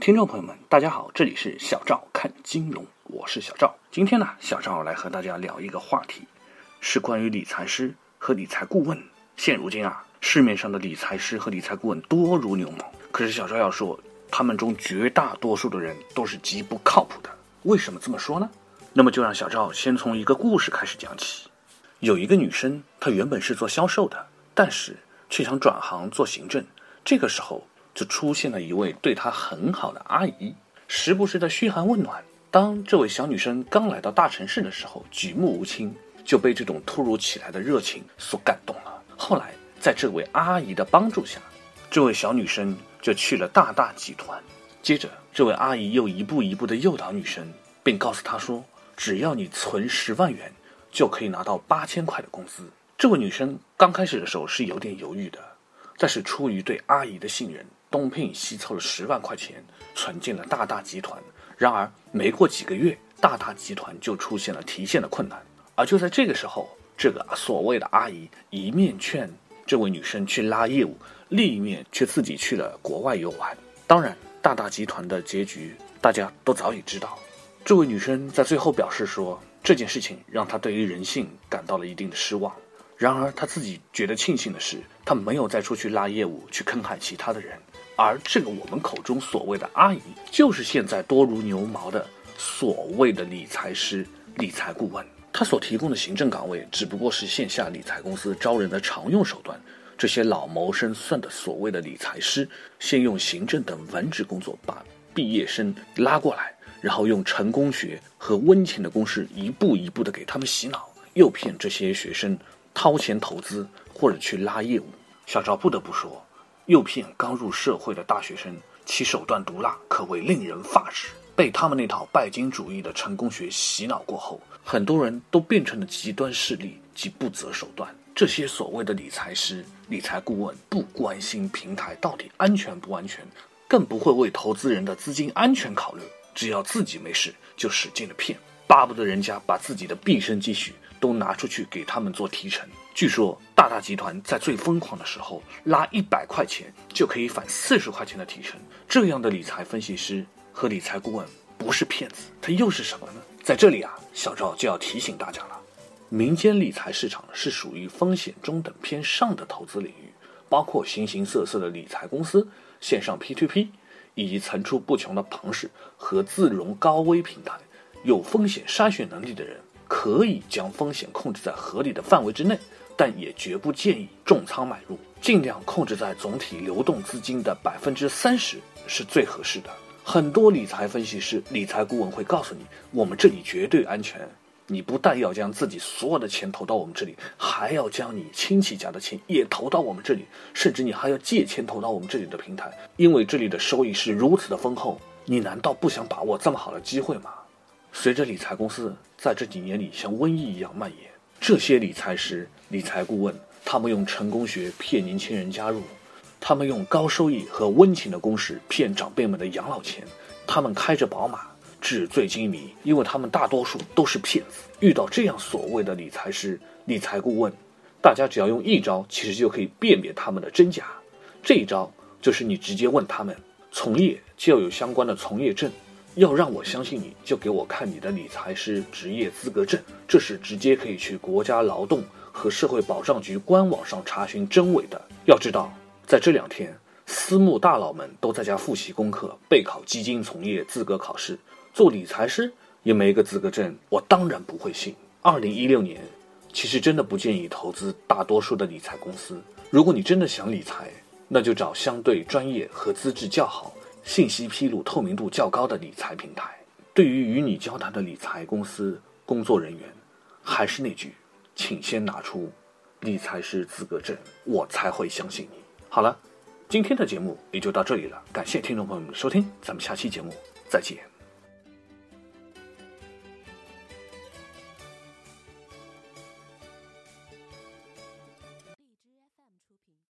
听众朋友们，大家好，这里是小赵看金融，我是小赵。今天呢，小赵来和大家聊一个话题，是关于理财师和理财顾问。现如今啊，市面上的理财师和理财顾问多如牛毛，可是小赵要说，他们中绝大多数的人都是极不靠谱的。为什么这么说呢？那么就让小赵先从一个故事开始讲起。有一个女生，她原本是做销售的，但是却想转行做行政。这个时候。就出现了一位对她很好的阿姨，时不时的嘘寒问暖。当这位小女生刚来到大城市的时候，举目无亲，就被这种突如其来的热情所感动了。后来，在这位阿姨的帮助下，这位小女生就去了大大集团。接着，这位阿姨又一步一步的诱导女生，并告诉她说：“只要你存十万元，就可以拿到八千块的工资。”这位女生刚开始的时候是有点犹豫的，但是出于对阿姨的信任。东拼西凑了十万块钱，存进了大大集团。然而，没过几个月，大大集团就出现了提现的困难。而就在这个时候，这个所谓的阿姨一面劝这位女生去拉业务，另一面却自己去了国外游玩。当然，大大集团的结局大家都早已知道。这位女生在最后表示说，这件事情让她对于人性感到了一定的失望。然而，她自己觉得庆幸的是，她没有再出去拉业务去坑害其他的人。而这个我们口中所谓的阿姨，就是现在多如牛毛的所谓的理财师、理财顾问。他所提供的行政岗位，只不过是线下理财公司招人的常用手段。这些老谋深算的所谓的理财师，先用行政等文职工作把毕业生拉过来，然后用成功学和温情的公式一步一步的给他们洗脑，诱骗这些学生掏钱投资或者去拉业务。小赵不得不说。诱骗刚入社会的大学生，其手段毒辣，可谓令人发指。被他们那套拜金主义的成功学洗脑过后，很多人都变成了极端势力及不择手段。这些所谓的理财师、理财顾问，不关心平台到底安全不安全，更不会为投资人的资金安全考虑。只要自己没事，就使劲的骗，巴不得人家把自己的毕生积蓄都拿出去给他们做提成。据说大大集团在最疯狂的时候，拉一百块钱就可以返四十块钱的提成。这样的理财分析师和理财顾问不是骗子，他又是什么呢？在这里啊，小赵就要提醒大家了：民间理财市场是属于风险中等偏上的投资领域，包括形形色色的理财公司、线上 P2P，以及层出不穷的庞氏和自融高危平台。有风险筛选能力的人，可以将风险控制在合理的范围之内。但也绝不建议重仓买入，尽量控制在总体流动资金的百分之三十是最合适的。很多理财分析师、理财顾问会告诉你，我们这里绝对安全。你不但要将自己所有的钱投到我们这里，还要将你亲戚家的钱也投到我们这里，甚至你还要借钱投到我们这里的平台，因为这里的收益是如此的丰厚。你难道不想把握这么好的机会吗？随着理财公司在这几年里像瘟疫一样蔓延。这些理财师、理财顾问，他们用成功学骗年轻人加入，他们用高收益和温情的公式骗长辈们的养老钱，他们开着宝马，纸醉金迷，因为他们大多数都是骗子。遇到这样所谓的理财师、理财顾问，大家只要用一招，其实就可以辨别他们的真假。这一招就是你直接问他们，从业就要有相关的从业证。要让我相信你，就给我看你的理财师职业资格证，这是直接可以去国家劳动和社会保障局官网上查询真伪的。要知道，在这两天，私募大佬们都在家复习功课，备考基金从业资格考试，做理财师也没个资格证，我当然不会信。二零一六年，其实真的不建议投资大多数的理财公司。如果你真的想理财，那就找相对专业和资质较好。信息披露透明度较高的理财平台，对于与你交谈的理财公司工作人员，还是那句，请先拿出理财师资格证，我才会相信你。好了，今天的节目也就到这里了，感谢听众朋友们的收听，咱们下期节目再见。